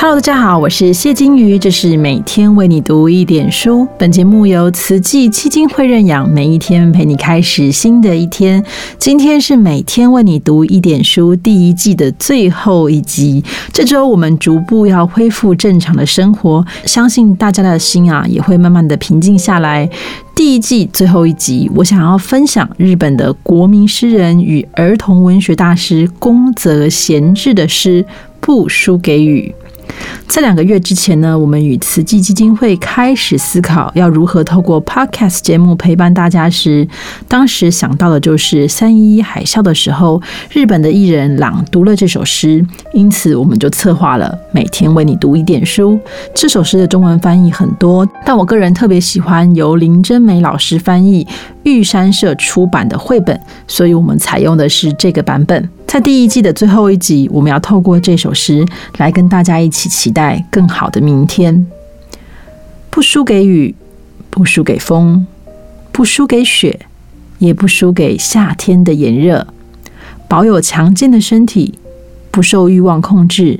Hello，大家好，我是谢金鱼，这是每天为你读一点书。本节目由慈济基金会认养，每一天陪你开始新的一天。今天是每天为你读一点书第一季的最后一集。这周我们逐步要恢复正常的生活，相信大家的心啊也会慢慢的平静下来。第一季最后一集，我想要分享日本的国民诗人与儿童文学大师宫泽贤治的诗《不输给雨》。在两个月之前呢，我们与慈济基金会开始思考要如何透过 Podcast 节目陪伴大家时，当时想到的就是三一海啸的时候，日本的艺人朗读了这首诗，因此我们就策划了每天为你读一点书。这首诗的中文翻译很多，但我个人特别喜欢由林真美老师翻译、玉山社出版的绘本，所以我们采用的是这个版本。在第一季的最后一集，我们要透过这首诗来跟大家一起期待更好的明天。不输给雨，不输给风，不输给雪，也不输给夏天的炎热。保有强健的身体，不受欲望控制，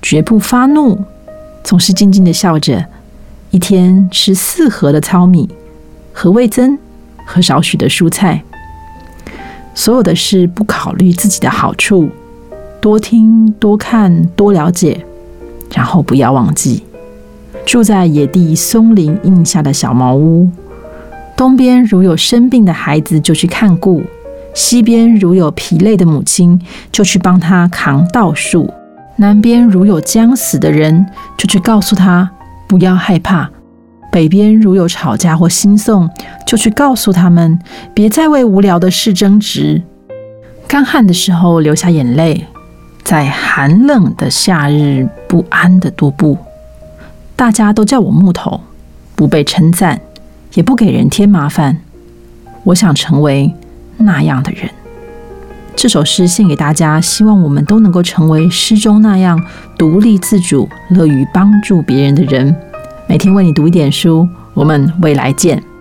绝不发怒，总是静静的笑着。一天吃四盒的糙米和味增和少许的蔬菜。所有的事不考虑自己的好处，多听、多看、多了解，然后不要忘记，住在野地松林荫下的小茅屋。东边如有生病的孩子，就去看顾；西边如有疲累的母亲，就去帮他扛稻树；南边如有将死的人，就去告诉他不要害怕。北边如有吵架或心送，就去告诉他们，别再为无聊的事争执。干旱的时候流下眼泪，在寒冷的夏日不安的踱步。大家都叫我木头，不被称赞，也不给人添麻烦。我想成为那样的人。这首诗献给大家，希望我们都能够成为诗中那样独立自主、乐于帮助别人的人。每天为你读一点书，我们未来见。